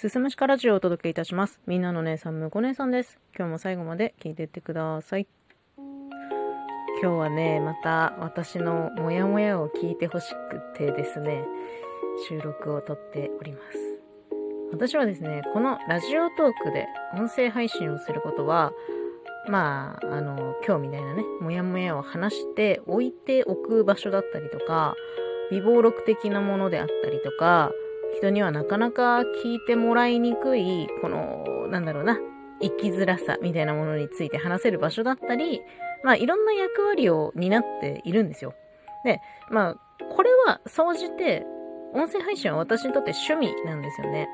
すすむしかラジオをお届けいたします。みんなの姉さん、むこ姉さんです。今日も最後まで聞いていってください。今日はね、また私のモヤモヤを聞いてほしくてですね、収録を撮っております。私はですね、このラジオトークで音声配信をすることは、まあ、あの、今日みたいなね、モヤモヤを話して置いておく場所だったりとか、微暴録的なものであったりとか、人にはなかなか聞いてもらいにくい、この、なんだろうな、生きづらさみたいなものについて話せる場所だったり、まあいろんな役割を担っているんですよ。で、まあ、これは総じて、音声配信は私にとって趣味なんですよね。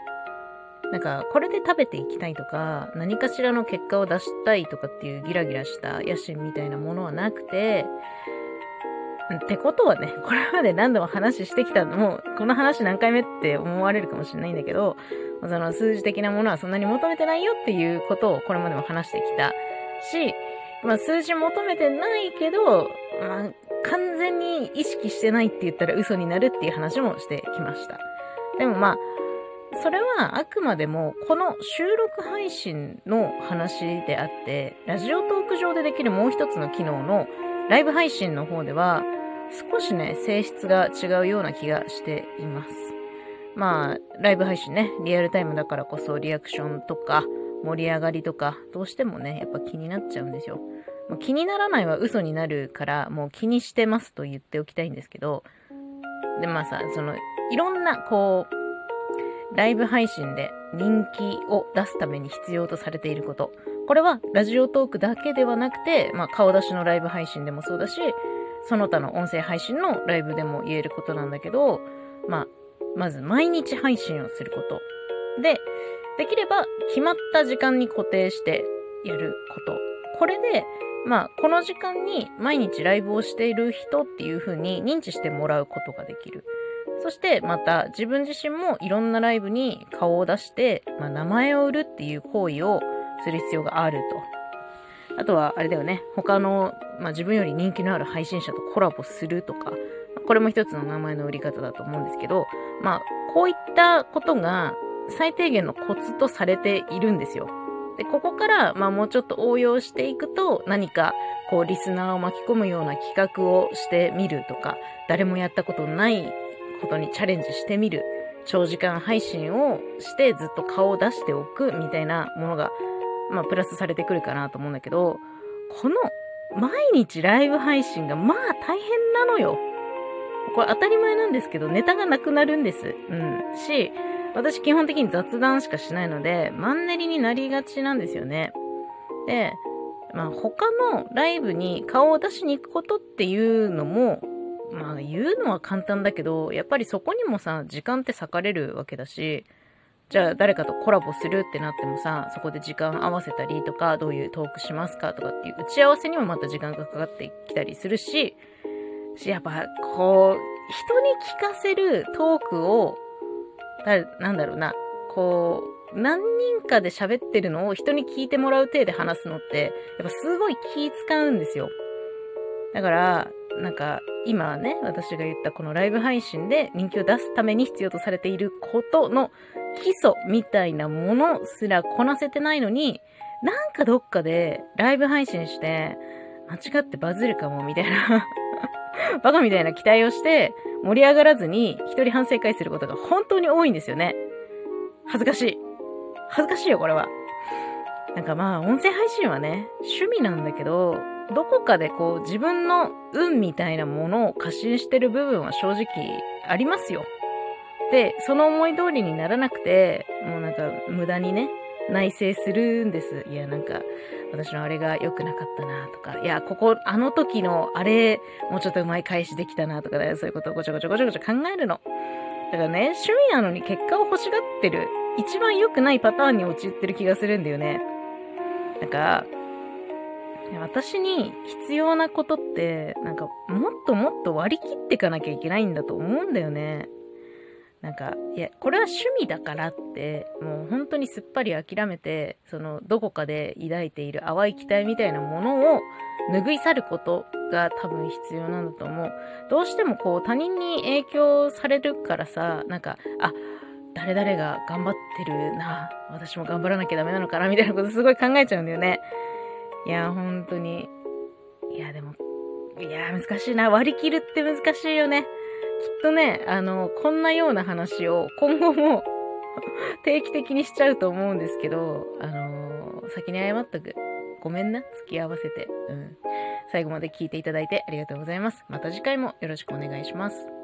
なんか、これで食べていきたいとか、何かしらの結果を出したいとかっていうギラギラした野心みたいなものはなくて、ってことはね、これまで何度も話してきたのも、この話何回目って思われるかもしれないんだけど、その数字的なものはそんなに求めてないよっていうことをこれまでも話してきたし、まあ数字求めてないけど、まあ完全に意識してないって言ったら嘘になるっていう話もしてきました。でもまあ、それはあくまでもこの収録配信の話であって、ラジオトーク上でできるもう一つの機能のライブ配信の方では、少しね、性質が違うような気がしています。まあ、ライブ配信ね、リアルタイムだからこそリアクションとか盛り上がりとか、どうしてもね、やっぱ気になっちゃうんですよ。もう気にならないは嘘になるから、もう気にしてますと言っておきたいんですけど、で、まあさ、その、いろんな、こう、ライブ配信で人気を出すために必要とされていること。これはラジオトークだけではなくて、まあ顔出しのライブ配信でもそうだし、その他の音声配信のライブでも言えることなんだけど、まあ、まず毎日配信をすること。で、できれば決まった時間に固定してやること。これで、まあ、この時間に毎日ライブをしている人っていう風に認知してもらうことができる。そしてまた自分自身もいろんなライブに顔を出して、まあ、名前を売るっていう行為をする必要があると。あとは、あれだよね。他の、まあ、自分より人気のある配信者とコラボするとか、これも一つの名前の売り方だと思うんですけど、まあ、こういったことが最低限のコツとされているんですよ。で、ここから、まあもうちょっと応用していくと、何か、こう、リスナーを巻き込むような企画をしてみるとか、誰もやったことないことにチャレンジしてみる、長時間配信をしてずっと顔を出しておくみたいなものがまあ、プラスされてくるかなと思うんだけど、この毎日ライブ配信がまあ大変なのよ。これ当たり前なんですけど、ネタがなくなるんです。うん。し、私基本的に雑談しかしないので、マンネリになりがちなんですよね。で、まあ他のライブに顔を出しに行くことっていうのも、まあ言うのは簡単だけど、やっぱりそこにもさ、時間って割かれるわけだし、じゃあ誰かとコラボするってなってもさ、そこで時間合わせたりとか、どういうトークしますかとかっていう打ち合わせにもまた時間がかかってきたりするし、し、やっぱ、こう、人に聞かせるトークを、なんだろうな、こう、何人かで喋ってるのを人に聞いてもらう体で話すのって、やっぱすごい気使うんですよ。だから、なんか、今ね、私が言ったこのライブ配信で人気を出すために必要とされていることの基礎みたいなものすらこなせてないのに、なんかどっかでライブ配信して、間違ってバズるかもみたいな バカみたいな期待をして盛り上がらずに一人反省会することが本当に多いんですよね。恥ずかしい。恥ずかしいよ、これは。なんかまあ、音声配信はね、趣味なんだけど、どこかでこう自分の運みたいなものを過信してる部分は正直ありますよ。で、その思い通りにならなくて、もうなんか無駄にね、内省するんです。いや、なんか、私のあれが良くなかったなとか、いや、ここ、あの時のあれ、もうちょっとうまい返しできたなとかね、そういうことをごちょごちょごちょごちょ考えるの。だからね、趣味なのに結果を欲しがってる、一番良くないパターンに陥ってる気がするんだよね。なんか、私に必要なことって、なんか、もっともっと割り切っていかなきゃいけないんだと思うんだよね。なんか、いや、これは趣味だからって、もう本当にすっぱり諦めて、その、どこかで抱いている淡い期待みたいなものを拭い去ることが多分必要なんだと思う。どうしてもこう、他人に影響されるからさ、なんか、あ、誰々が頑張ってるな、私も頑張らなきゃダメなのかな、みたいなことすごい考えちゃうんだよね。いや、本当に。いや、でも、いや、難しいな。割り切るって難しいよね。きっとね、あの、こんなような話を今後も 定期的にしちゃうと思うんですけど、あの、先に謝っとく。ごめんな。付き合わせて。うん。最後まで聞いていただいてありがとうございます。また次回もよろしくお願いします。